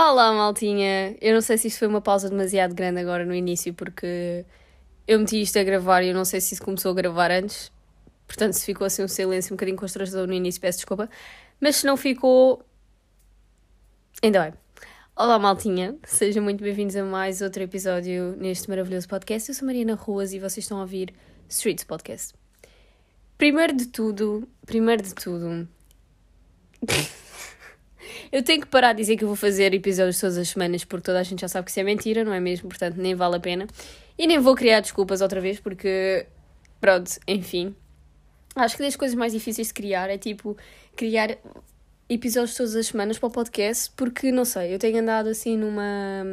Olá, maltinha! Eu não sei se isto foi uma pausa demasiado grande agora no início, porque eu meti isto a gravar e eu não sei se isso começou a gravar antes. Portanto, se ficou assim um silêncio um bocadinho constrangedor no início, peço desculpa. Mas se não ficou. Ainda bem. Olá, maltinha! Sejam muito bem-vindos a mais outro episódio neste maravilhoso podcast. Eu sou Mariana Ruas e vocês estão a ouvir Streets Podcast. Primeiro de tudo, primeiro de tudo. Eu tenho que parar de dizer que eu vou fazer episódios todas as semanas porque toda a gente já sabe que isso é mentira, não é mesmo? Portanto, nem vale a pena. E nem vou criar desculpas outra vez porque, pronto, enfim. Acho que das coisas mais difíceis de criar é tipo criar episódios todas as semanas para o podcast porque, não sei, eu tenho andado assim numa.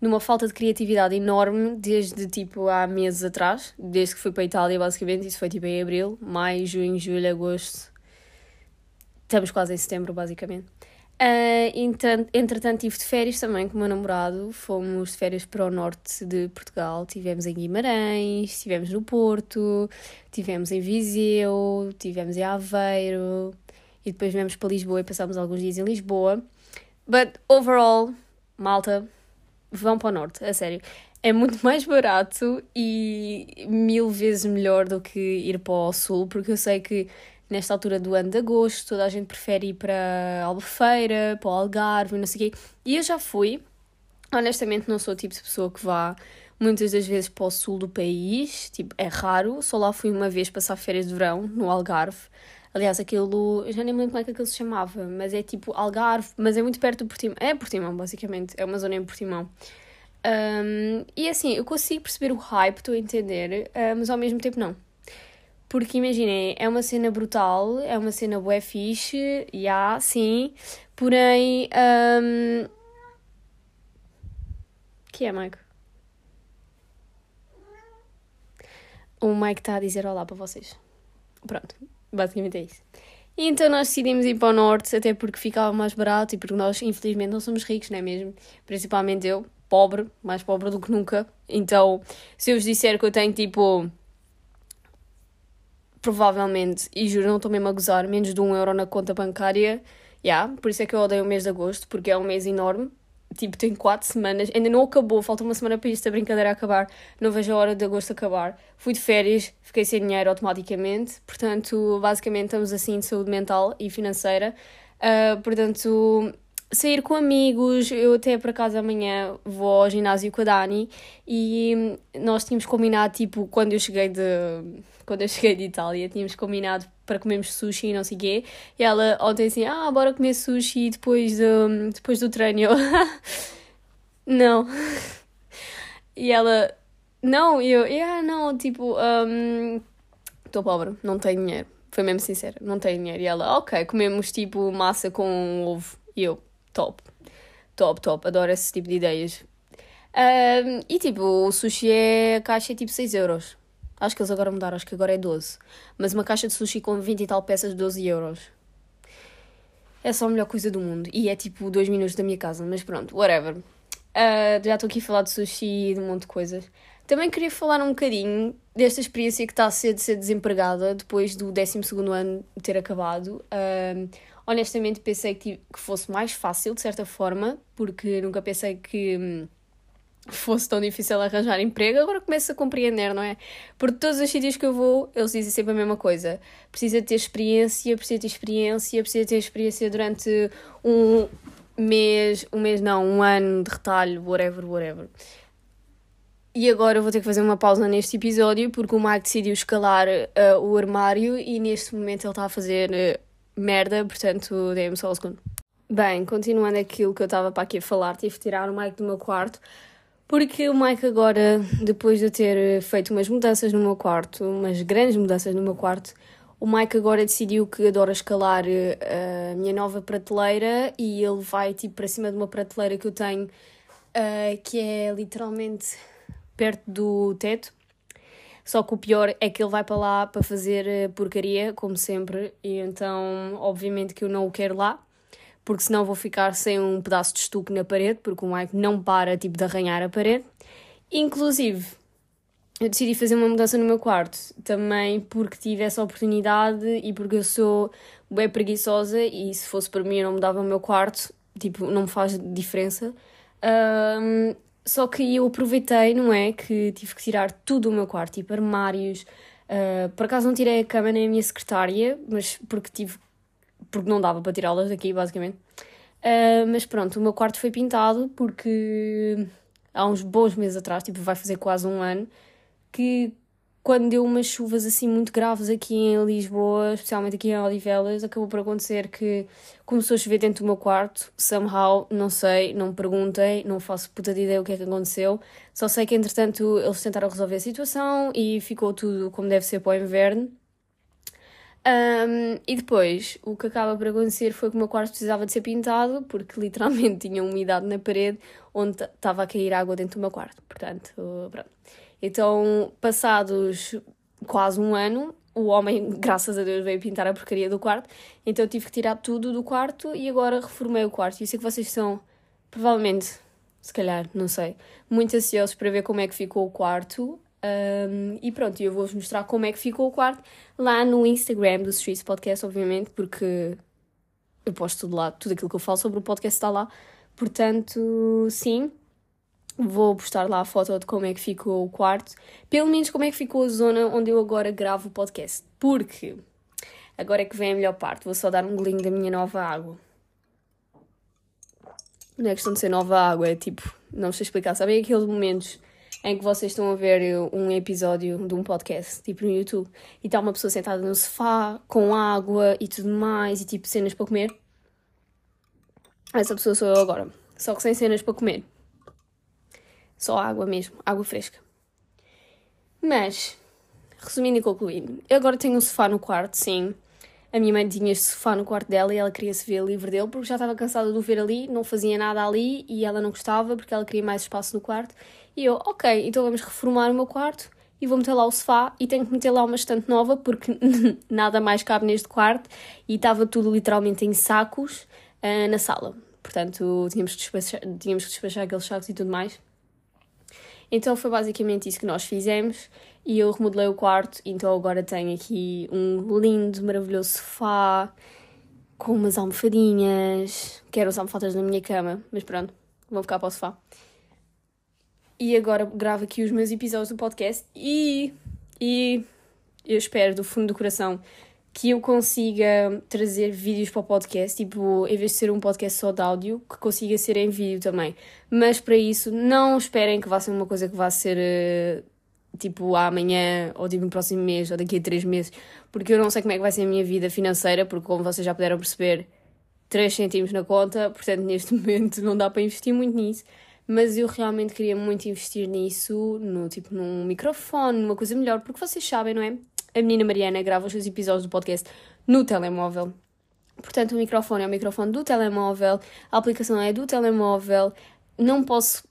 numa falta de criatividade enorme desde tipo há meses atrás, desde que fui para a Itália, basicamente. Isso foi tipo em abril, maio, junho, julho, agosto Estamos quase em setembro, basicamente. Uh, entretanto, tive de férias também com o meu namorado. Fomos de férias para o norte de Portugal. Tivemos em Guimarães, estivemos no Porto, tivemos em Viseu, tivemos em Aveiro e depois viemos para Lisboa e passámos alguns dias em Lisboa. But overall, malta, vão para o norte, a sério. É muito mais barato e mil vezes melhor do que ir para o sul, porque eu sei que nesta altura do ano de agosto, toda a gente prefere ir para Albufeira, para o Algarve, não sei o quê. E eu já fui, honestamente não sou o tipo de pessoa que vá muitas das vezes para o sul do país, tipo, é raro, só lá fui uma vez passar férias de verão, no Algarve. Aliás, aquilo, eu já nem me lembro como é que aquilo se chamava, mas é tipo Algarve, mas é muito perto do Portimão. É Portimão, basicamente, é uma zona em Portimão. Um, e assim, eu consigo perceber o hype, estou a entender, uh, mas ao mesmo tempo não. Porque imaginem, é uma cena brutal, é uma cena bué fixe, já, yeah, sim, porém. Um... que é, Mike? O Mike está a dizer olá para vocês. Pronto, basicamente é isso. E então nós decidimos ir para o norte, até porque ficava mais barato e porque nós, infelizmente, não somos ricos, não é mesmo? Principalmente eu, pobre, mais pobre do que nunca. Então, se eu vos disser que eu tenho tipo provavelmente, e juro, não estou mesmo a gozar, menos de um euro na conta bancária. Yeah, por isso é que eu odeio o mês de agosto, porque é um mês enorme. Tipo, tem quatro semanas, ainda não acabou, falta uma semana para isto, a brincadeira acabar. Não vejo a hora de agosto acabar. Fui de férias, fiquei sem dinheiro automaticamente. Portanto, basicamente, estamos assim de saúde mental e financeira. Uh, portanto, sair com amigos, eu até para casa amanhã vou ao ginásio com a Dani e nós tínhamos combinado, tipo, quando eu cheguei de quando eu cheguei de Itália, tínhamos combinado para comermos sushi e não sei o quê. E ela ontem assim, ah, bora comer sushi depois do, depois do treino. Não. E ela, não, e eu, ah, não, tipo, estou um, pobre, não tenho dinheiro. Foi mesmo sincera, não tenho dinheiro. E ela, ok, comemos tipo massa com ovo. E eu, top, top, top, adoro esse tipo de ideias. Um, e tipo, o sushi é, a caixa é tipo 6 euros. Acho que eles agora mudaram, acho que agora é 12. Mas uma caixa de sushi com 20 e tal peças, 12 euros. É só a melhor coisa do mundo. E é tipo 2 minutos da minha casa, mas pronto, whatever. Uh, já estou aqui a falar de sushi e de um monte de coisas. Também queria falar um bocadinho desta experiência que está a ser de ser desempregada depois do 12 ano ter acabado. Uh, honestamente, pensei que, que fosse mais fácil, de certa forma, porque nunca pensei que. Hum, fosse tão difícil arranjar emprego, agora começo a compreender, não é? Porque todos os sítios que eu vou, eles dizem sempre a mesma coisa. Precisa ter experiência, precisa ter experiência, precisa ter experiência durante um mês, um mês não, um ano de retalho, whatever, whatever. E agora eu vou ter que fazer uma pausa neste episódio porque o Mike decidiu escalar uh, o armário e neste momento ele está a fazer uh, merda, portanto, dê-me só um segundo. Bem, continuando aquilo que eu estava para aqui a falar, tive de tirar o Mike do meu quarto porque o Mike agora, depois de ter feito umas mudanças no meu quarto, umas grandes mudanças no meu quarto, o Mike agora decidiu que adora escalar uh, a minha nova prateleira e ele vai tipo para cima de uma prateleira que eu tenho uh, que é literalmente perto do teto. Só que o pior é que ele vai para lá para fazer eh, porcaria, como sempre, e então, obviamente, que eu não o quero lá porque senão vou ficar sem um pedaço de estuque na parede, porque o Mike não para tipo de arranhar a parede. Inclusive, eu decidi fazer uma mudança no meu quarto, também porque tive essa oportunidade e porque eu sou bem preguiçosa e se fosse para mim eu não mudava o meu quarto, tipo, não me faz diferença. Um, só que eu aproveitei, não é? Que tive que tirar tudo do meu quarto, tipo armários. Uh, por acaso não tirei a cama nem a minha secretária, mas porque tive. porque não dava para tirá-las daqui, basicamente. Uh, mas pronto, o meu quarto foi pintado porque há uns bons meses atrás, tipo, vai fazer quase um ano, que quando deu umas chuvas assim muito graves aqui em Lisboa, especialmente aqui em Odivelas, acabou por acontecer que começou a chover dentro do meu quarto, somehow, não sei, não me perguntem, não faço puta de ideia o que é que aconteceu, só sei que entretanto eles tentaram resolver a situação e ficou tudo como deve ser para o inverno. Um, e depois, o que acaba por acontecer foi que o meu quarto precisava de ser pintado, porque literalmente tinha umidade na parede onde estava a cair água dentro do meu quarto. Portanto, pronto. Então, passados quase um ano, o homem, graças a Deus, veio pintar a porcaria do quarto. Então eu tive que tirar tudo do quarto e agora reformei o quarto. E eu sei que vocês são, provavelmente, se calhar, não sei, muito ansiosos para ver como é que ficou o quarto. Um, e pronto, eu vou-vos mostrar como é que ficou o quarto lá no Instagram do Streets Podcast, obviamente, porque eu posto tudo lá, tudo aquilo que eu falo sobre o podcast está lá. Portanto, sim, Vou postar lá a foto de como é que ficou o quarto, pelo menos como é que ficou a zona onde eu agora gravo o podcast. Porque agora é que vem a melhor parte, vou só dar um golinho da minha nova água. Não é questão de ser nova água, é tipo, não sei explicar. Sabem aqueles momentos em que vocês estão a ver um episódio de um podcast, tipo no YouTube, e está uma pessoa sentada no sofá com água e tudo mais, e tipo cenas para comer? Essa pessoa sou eu agora, só que sem cenas para comer. Só água mesmo, água fresca. Mas, resumindo e concluindo, eu agora tenho um sofá no quarto, sim. A minha mãe tinha este sofá no quarto dela e ela queria se ver livre dele porque já estava cansada de o ver ali, não fazia nada ali e ela não gostava porque ela queria mais espaço no quarto. E eu, ok, então vamos reformar o meu quarto e vou meter lá o sofá e tenho que meter lá uma estante nova porque nada mais cabe neste quarto e estava tudo literalmente em sacos uh, na sala. Portanto, tínhamos que, despachar, tínhamos que despachar aqueles sacos e tudo mais. Então foi basicamente isso que nós fizemos e eu remodelei o quarto, então agora tenho aqui um lindo, maravilhoso sofá com umas almofadinhas. Quero as almofadas na minha cama, mas pronto, vou ficar para o sofá. E agora gravo aqui os meus episódios do podcast e, e eu espero do fundo do coração que eu consiga trazer vídeos para o podcast, tipo, em vez de ser um podcast só de áudio, que consiga ser em vídeo também. Mas para isso, não esperem que vá ser uma coisa que vá ser uh, tipo amanhã, ou tipo no próximo mês, ou daqui a três meses, porque eu não sei como é que vai ser a minha vida financeira, porque como vocês já puderam perceber, 3 cêntimos na conta, portanto neste momento não dá para investir muito nisso. Mas eu realmente queria muito investir nisso, no tipo num microfone, numa coisa melhor, porque vocês sabem, não é? A menina Mariana grava os seus episódios do podcast no telemóvel. Portanto, o microfone é o microfone do telemóvel, a aplicação é do telemóvel. Não posso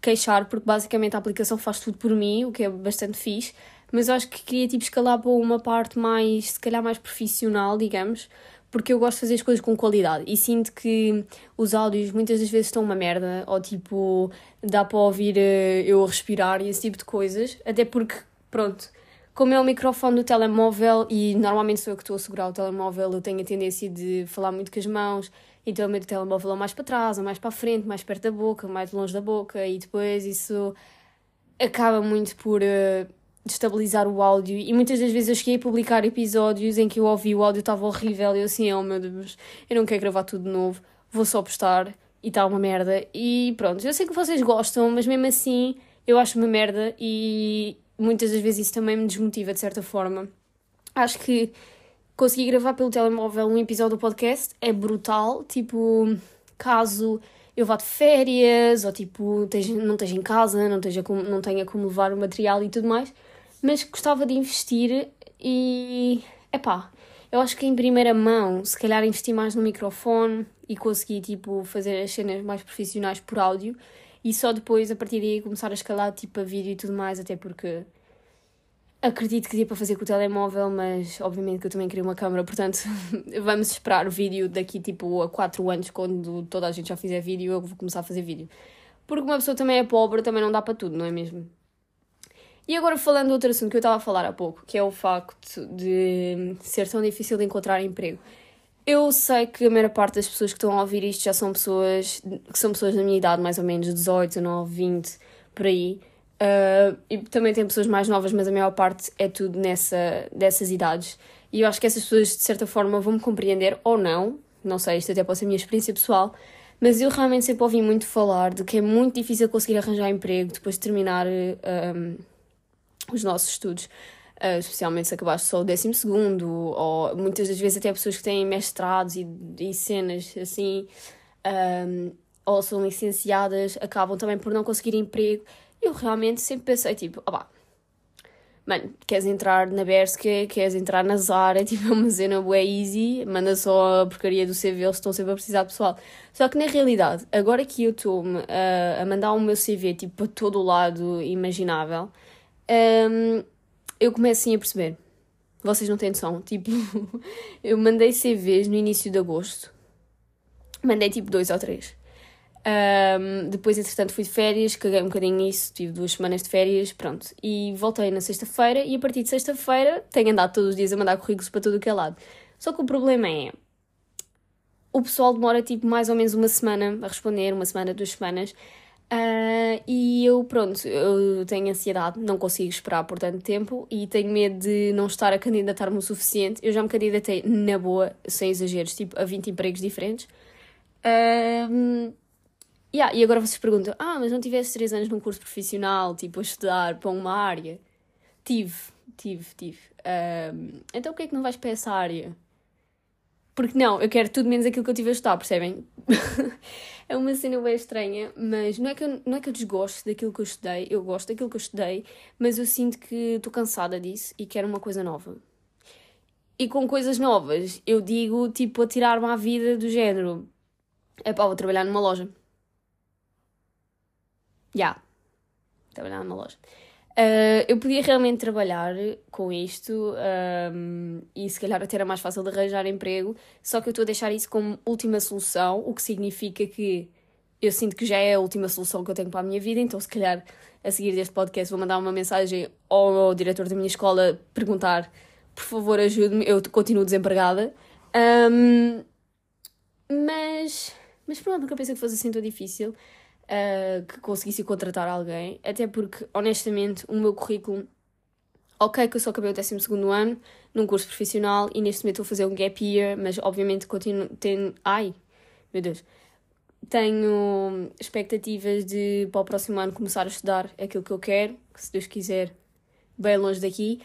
queixar porque basicamente a aplicação faz tudo por mim, o que é bastante fixe. Mas eu acho que queria tipo escalar para uma parte mais, se calhar mais profissional, digamos, porque eu gosto de fazer as coisas com qualidade e sinto que os áudios muitas das vezes estão uma merda, ou tipo, dá para ouvir eh, eu respirar e esse tipo de coisas, até porque, pronto, como é o microfone do telemóvel e normalmente sou eu que estou a segurar o telemóvel, eu tenho a tendência de falar muito com as mãos, então o meu telemóvel é mais para trás, ou mais para a frente, mais perto da boca, mais longe da boca, e depois isso acaba muito por uh, destabilizar o áudio. E muitas das vezes eu cheguei a publicar episódios em que eu ouvi o áudio estava horrível e eu assim, oh meu Deus, eu não quero gravar tudo de novo, vou só postar e está uma merda. E pronto, eu sei que vocês gostam, mas mesmo assim eu acho uma merda e muitas das vezes isso também me desmotiva de certa forma. Acho que conseguir gravar pelo telemóvel um episódio do podcast é brutal. Tipo, caso eu vá de férias ou tipo não esteja em casa, não, esteja não tenha como levar o material e tudo mais, mas gostava de investir e epá, eu acho que em primeira mão, se calhar investir mais no microfone e conseguir tipo fazer as cenas mais profissionais por áudio e só depois, a partir daí, começar a escalar tipo a vídeo e tudo mais, até porque acredito que dê para fazer com o telemóvel, mas obviamente que eu também queria uma câmera, portanto vamos esperar o vídeo daqui tipo a 4 anos, quando toda a gente já fizer vídeo, eu vou começar a fazer vídeo. Porque uma pessoa também é pobre, também não dá para tudo, não é mesmo? E agora falando de outro assunto que eu estava a falar há pouco, que é o facto de ser tão difícil de encontrar emprego. Eu sei que a maior parte das pessoas que estão a ouvir isto já são pessoas que são pessoas da minha idade, mais ou menos 18, 19, 20, por aí. Uh, e também tem pessoas mais novas, mas a maior parte é tudo nessa, dessas idades. E eu acho que essas pessoas, de certa forma, vão me compreender ou não. Não sei, isto até pode ser a minha experiência pessoal. Mas eu realmente sempre ouvi muito falar de que é muito difícil conseguir arranjar emprego depois de terminar um, os nossos estudos. Uh, especialmente se acabaste só o décimo segundo, ou muitas das vezes até pessoas que têm mestrados e, e cenas assim, um, ou são licenciadas, acabam também por não conseguir emprego. Eu realmente sempre pensei, tipo, ah mano, queres entrar na Berska, queres entrar na Zara, tipo, é uma cena bué easy, manda só a porcaria do CV, eles estão sempre a precisar de pessoal. Só que na realidade, agora que eu estou-me a, a mandar o meu CV, tipo, para todo o lado imaginável, um, eu começo assim a perceber. Vocês não têm noção, tipo, eu mandei CVs no início de agosto, mandei tipo dois ou três. Um, depois, entretanto, fui de férias, caguei um bocadinho nisso, tive duas semanas de férias, pronto. E voltei na sexta-feira e a partir de sexta-feira tenho andado todos os dias a mandar currículos para todo o que é lado. Só que o problema é. O pessoal demora tipo mais ou menos uma semana a responder, uma semana, duas semanas. Uh, e eu, pronto, eu tenho ansiedade, não consigo esperar por tanto tempo e tenho medo de não estar a candidatar-me o suficiente. Eu já me candidatei na boa, sem exageros, tipo a 20 empregos diferentes. Uh, Yeah, e agora vocês perguntam: ah, mas não tiveste 3 anos num curso profissional, tipo, a estudar para uma área? Tive, tive, tive. Um, então, o que é que não vais para essa área? Porque não, eu quero tudo menos aquilo que eu tive a estudar, percebem? é uma cena bem estranha, mas não é, que eu, não é que eu desgosto daquilo que eu estudei, eu gosto daquilo que eu estudei, mas eu sinto que estou cansada disso e quero uma coisa nova. E com coisas novas, eu digo, tipo, a tirar-me à vida do género: é pá, vou trabalhar numa loja já. Yeah. Trabalhar numa loja. Uh, eu podia realmente trabalhar com isto um, e se calhar até era mais fácil de arranjar emprego, só que eu estou a deixar isso como última solução, o que significa que eu sinto que já é a última solução que eu tenho para a minha vida, então se calhar a seguir deste podcast vou mandar uma mensagem ao, ao diretor da minha escola perguntar por favor ajude-me, eu continuo desempregada. Um, mas, mas pronto, nunca pensei que fosse assim tão difícil uh, que conseguisse contratar alguém, até porque, honestamente, o meu currículo. Ok, que eu só acabei o 12 ano num curso profissional e neste momento estou a fazer um gap year, mas obviamente continuo. Tenho, ai, meu Deus. Tenho expectativas de para o próximo ano começar a estudar aquilo que eu quero, que se Deus quiser, bem longe daqui.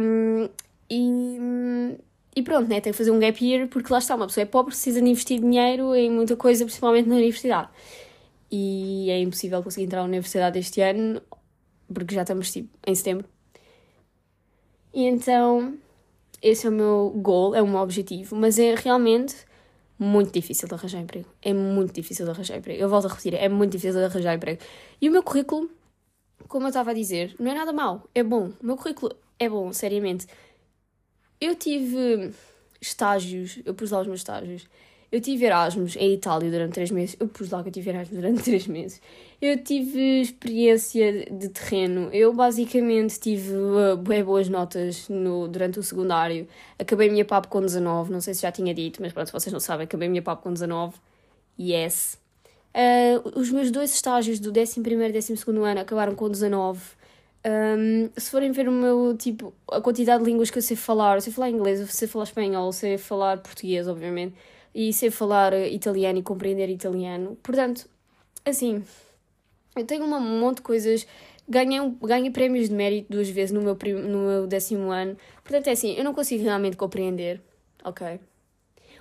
Um, e, e pronto, né? tenho que fazer um gap year porque lá está, uma pessoa é pobre, precisa de investir dinheiro em muita coisa, principalmente na universidade e é impossível conseguir entrar na universidade este ano porque já estamos tipo, em setembro. E então, esse é o meu goal, é o meu objetivo, mas é realmente muito difícil de arranjar emprego. É muito difícil de arranjar emprego. Eu volto a repetir, é muito difícil de arranjar emprego. E o meu currículo, como eu estava a dizer, não é nada mau, é bom. O meu currículo é bom, seriamente. Eu tive estágios, eu pus lá os meus estágios eu tive Erasmus em Itália durante três meses. Eu pus lá que eu tive Erasmus durante três meses. Eu tive experiência de terreno. Eu basicamente tive uh, bem boas notas no, durante o secundário. Acabei a minha PAP com 19. Não sei se já tinha dito, mas pronto, vocês não sabem, acabei a minha PAP com 19. Yes. Uh, os meus dois estágios do 11 e 12 ano acabaram com 19. Um, se forem ver o meu tipo, a quantidade de línguas que eu sei falar, eu sei falar inglês, eu sei falar espanhol, eu sei falar português, obviamente e sei falar italiano e compreender italiano. Portanto, assim, eu tenho um monte de coisas. Ganhei, ganhei prémios de mérito duas vezes no meu, no meu décimo ano. Portanto, é assim, eu não consigo realmente compreender, ok?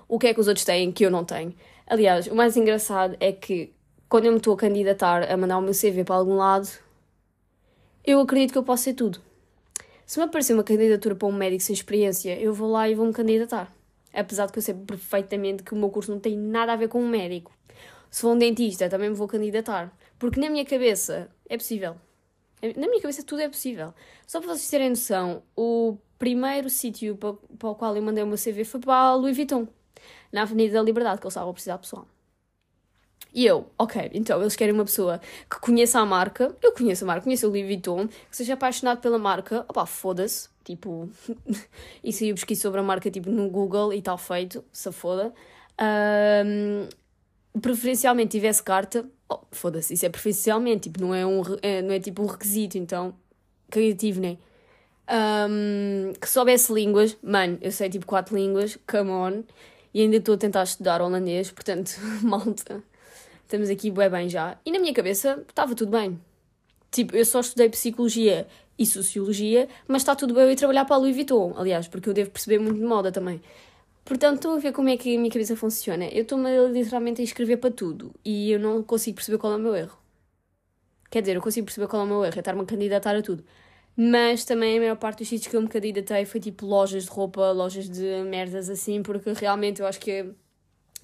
O que é que os outros têm que eu não tenho. Aliás, o mais engraçado é que quando eu me estou a candidatar a mandar o meu CV para algum lado, eu acredito que eu posso ser tudo. Se me aparecer uma candidatura para um médico sem experiência, eu vou lá e vou me candidatar apesar de eu sei perfeitamente que o meu curso não tem nada a ver com um médico. Se for um dentista, também me vou candidatar. Porque na minha cabeça é possível. Na minha cabeça tudo é possível. Só para vocês terem noção, o primeiro sítio para, para o qual eu mandei o meu CV foi para a Louis Vuitton, na Avenida da Liberdade, que eles estavam a precisar pessoal. E eu, ok, então eles querem uma pessoa que conheça a marca, eu conheço a marca, conheço o Louis Vuitton, que seja apaixonado pela marca, opá, foda-se, tipo, isso aí eu pesquisei sobre a marca, tipo, no Google e tal feito, se foda. Um, preferencialmente tivesse carta, oh, foda-se, isso é preferencialmente, tipo, não é, um, é, não é tipo um requisito, então, criativo, né? Um, que soubesse línguas, mano, eu sei tipo quatro línguas, come on, e ainda estou a tentar estudar holandês, portanto, malta, estamos aqui bem bem já. E na minha cabeça estava tudo bem. Tipo, eu só estudei psicologia e sociologia, mas está tudo bem eu ir trabalhar para a Louis Vuitton, aliás, porque eu devo perceber muito de moda também. Portanto, estou a ver como é que a minha cabeça funciona. Eu estou-me literalmente a inscrever para tudo e eu não consigo perceber qual é o meu erro. Quer dizer, eu consigo perceber qual é o meu erro, é estar-me a candidatar a tudo. Mas também a maior parte dos sítios que eu me candidatei foi tipo lojas de roupa, lojas de merdas assim, porque realmente eu acho que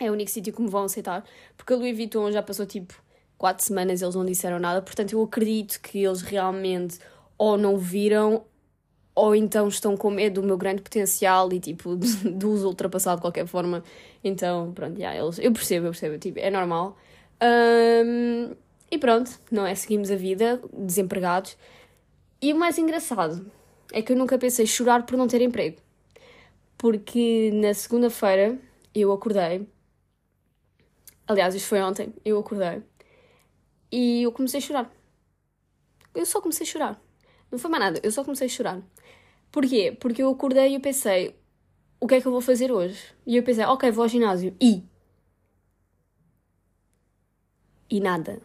é o único sítio que me vão aceitar. Porque a Louis Vuitton já passou tipo quatro semanas eles não disseram nada, portanto eu acredito que eles realmente ou não viram ou então estão com medo do meu grande potencial e tipo de os ultrapassar de qualquer forma. Então, pronto, yeah, eles, eu percebo, eu percebo, tipo, é normal. Um, e pronto, não é? Seguimos a vida, desempregados. E o mais engraçado é que eu nunca pensei chorar por não ter emprego. Porque na segunda-feira eu acordei. Aliás, isto foi ontem, eu acordei. E eu comecei a chorar. Eu só comecei a chorar. Não foi mais nada, eu só comecei a chorar. Porquê? Porque eu acordei e eu pensei, o que é que eu vou fazer hoje? E eu pensei, ok, vou ao ginásio. E? E nada.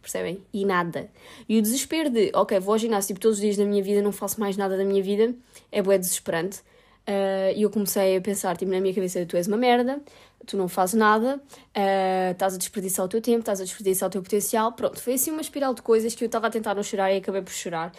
Percebem? E nada. E o desespero de, ok, vou ao ginásio tipo, todos os dias da minha vida, não faço mais nada da minha vida, é bué desesperante. Uh, e eu comecei a pensar, tipo, na minha cabeça, tu és uma merda, tu não fazes nada, uh, estás a desperdiçar o teu tempo, estás a desperdiçar o teu potencial. Pronto, foi assim uma espiral de coisas que eu estava a tentar não chorar e acabei por chorar.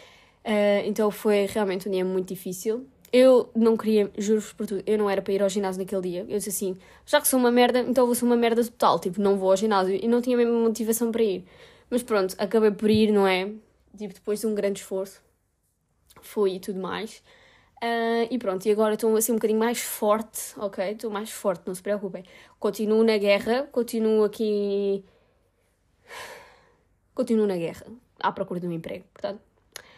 Uh, então foi realmente um dia muito difícil. Eu não queria, juro-vos por tudo, eu não era para ir ao ginásio naquele dia. Eu disse assim, já que sou uma merda, então vou ser uma merda total. Tipo, não vou ao ginásio. E não tinha mesmo motivação para ir. Mas pronto, acabei por ir, não é? Tipo, depois de um grande esforço. Fui e tudo mais. Uh, e pronto, e agora estou assim um bocadinho mais forte, ok? Estou mais forte, não se preocupem. Continuo na guerra, continuo aqui. Continuo na guerra, à procura de um emprego, portanto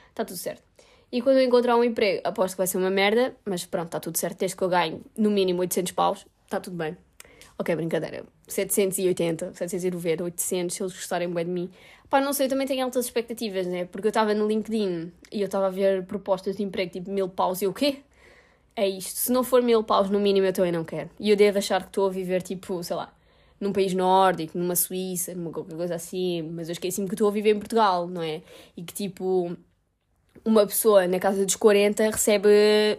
está tudo certo. E quando eu encontrar um emprego, aposto que vai ser uma merda, mas pronto, está tudo certo. Desde que eu ganho no mínimo 800 paus, está tudo bem. Ok, brincadeira. 780, 790, 800, se eles gostarem bem de mim. Pá, não sei, eu também tenho altas expectativas, né? Porque eu estava no LinkedIn e eu estava a ver propostas de emprego tipo mil paus e o quê? É isto. Se não for mil paus no mínimo, eu também não quero. E eu devo achar que estou a viver tipo, sei lá, num país nórdico, numa Suíça, numa qualquer coisa assim. Mas eu esqueci-me que estou a viver em Portugal, não é? E que tipo uma pessoa na casa dos 40 recebe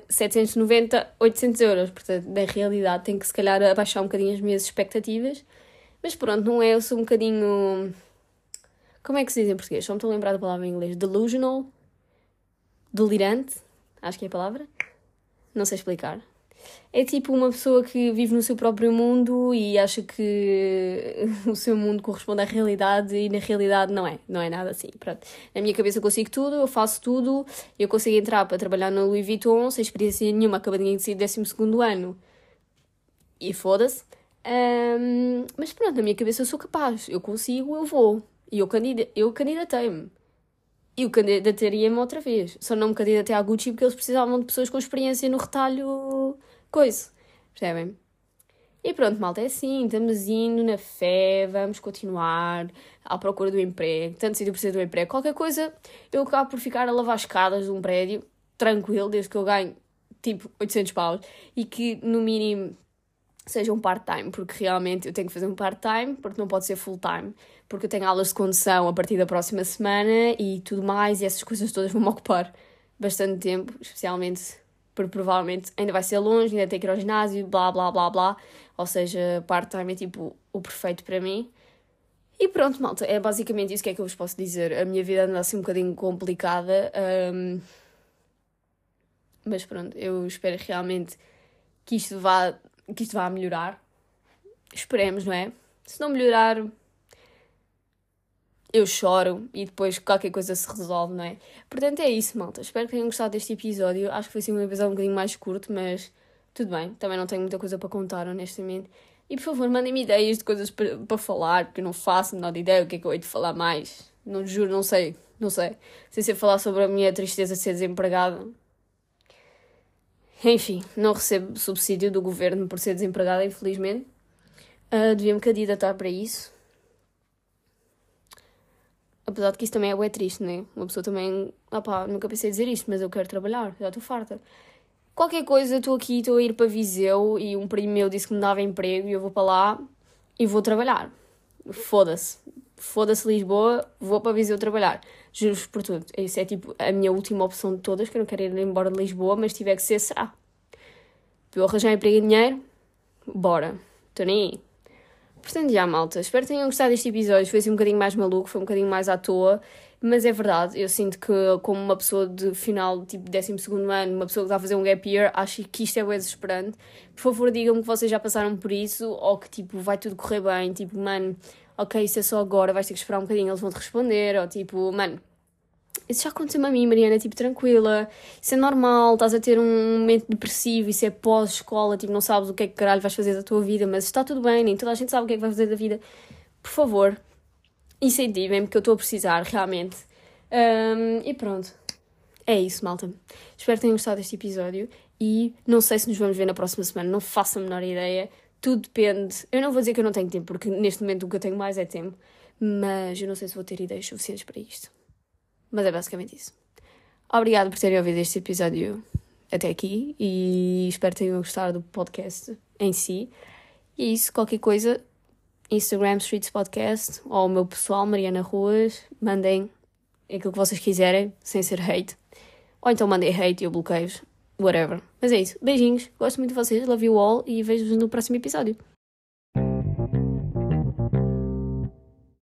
790, 800 euros. Portanto, na realidade, tenho que se calhar abaixar um bocadinho as minhas expectativas. Mas pronto, não é? Eu sou um bocadinho. Como é que se diz em português? Só me estou a lembrar da palavra em inglês. Delusional? Delirante? Acho que é a palavra. Não sei explicar é tipo uma pessoa que vive no seu próprio mundo e acha que o seu mundo corresponde à realidade e na realidade não é, não é nada assim. Pronto. Na minha cabeça eu consigo tudo, eu faço tudo, eu consigo entrar para trabalhar no Louis Vuitton sem experiência nenhuma, acabadinha de sair 12 ano e foda-se. Um, mas pronto, na minha cabeça eu sou capaz, eu consigo, eu vou. E eu, candida eu candidatei-me. E eu candidateria-me outra vez. Só não me candidatei à Gucci porque eles precisavam de pessoas com experiência no retalho coisa. Percebem? E pronto, malta, é assim, estamos indo na fé, vamos continuar à procura do emprego, tanto se eu preciso do emprego, qualquer coisa, eu acabo por ficar a lavar escadas de um prédio, tranquilo, desde que eu ganho tipo 800 paus e que no mínimo seja um part-time, porque realmente eu tenho que fazer um part-time, porque não pode ser full-time, porque eu tenho aulas de condução a partir da próxima semana e tudo mais, e essas coisas todas vão-me ocupar bastante tempo, especialmente porque provavelmente ainda vai ser longe, ainda tem que ir ao ginásio, blá blá blá blá. Ou seja, part-time é tipo o perfeito para mim. E pronto, malta, é basicamente isso que é que eu vos posso dizer. A minha vida anda assim um bocadinho complicada. Um... Mas pronto, eu espero realmente que isto vá, que isto vá melhorar. Esperemos, não é? Se não melhorar, eu choro e depois qualquer coisa se resolve, não é? Portanto, é isso, malta. Espero que tenham gostado deste episódio. Acho que foi assim um episódio um bocadinho mais curto, mas tudo bem. Também não tenho muita coisa para contar, honestamente. E por favor, mandem-me ideias de coisas para, para falar, porque eu não faço menor ideia o que é que eu hei de falar mais. Não juro, não sei, não sei. Sem ser falar sobre a minha tristeza de ser desempregada. Enfim, não recebo subsídio do governo por ser desempregada, infelizmente. Uh, Devia-me candidatar para isso. Apesar de que isso também é bem triste, né? Uma pessoa também. Ah pá, nunca pensei dizer isto, mas eu quero trabalhar, já estou farta. Qualquer coisa, estou aqui, estou a ir para Viseu e um primo meu disse que me dava emprego e eu vou para lá e vou trabalhar. Foda-se. Foda-se Lisboa, vou para Viseu trabalhar. Juro-vos por tudo. Isso é tipo a minha última opção de todas, que eu não quero ir embora de Lisboa, mas tiver que ser, será. Para eu arranjar emprego e dinheiro, bora. Estou nem aí. Portanto, já, malta, espero que tenham gostado deste episódio. Foi assim um bocadinho mais maluco, foi um bocadinho mais à toa, mas é verdade. Eu sinto que, como uma pessoa de final, tipo 12 ano, uma pessoa que está a fazer um gap year, acho que isto é bem desesperante. Por favor, digam-me que vocês já passaram por isso ou que, tipo, vai tudo correr bem. Tipo, mano, ok, isso é só agora, vais ter que esperar um bocadinho, eles vão te responder. Ou tipo, mano, isso já aconteceu-me a mim, Mariana, tipo, tranquila, isso é normal, estás a ter um momento depressivo, isso é pós-escola, tipo, não sabes o que é que caralho vais fazer da tua vida, mas está tudo bem, nem toda a gente sabe o que é que vai fazer da vida. Por favor, incentivem-me, que eu estou a precisar, realmente. Um, e pronto. É isso, malta. Espero que tenham gostado deste episódio e não sei se nos vamos ver na próxima semana, não faço a menor ideia. Tudo depende. Eu não vou dizer que eu não tenho tempo, porque neste momento o que eu tenho mais é tempo, mas eu não sei se vou ter ideias suficientes para isto. Mas é basicamente isso. Obrigada por terem ouvido este episódio até aqui e espero que tenham gostado do podcast em si. E isso, qualquer coisa, Instagram Streets Podcast ou o meu pessoal, Mariana Ruas, mandem aquilo que vocês quiserem, sem ser hate. Ou então mandem hate e eu bloqueio whatever. Mas é isso. Beijinhos, gosto muito de vocês, love you all e vejo-vos no próximo episódio.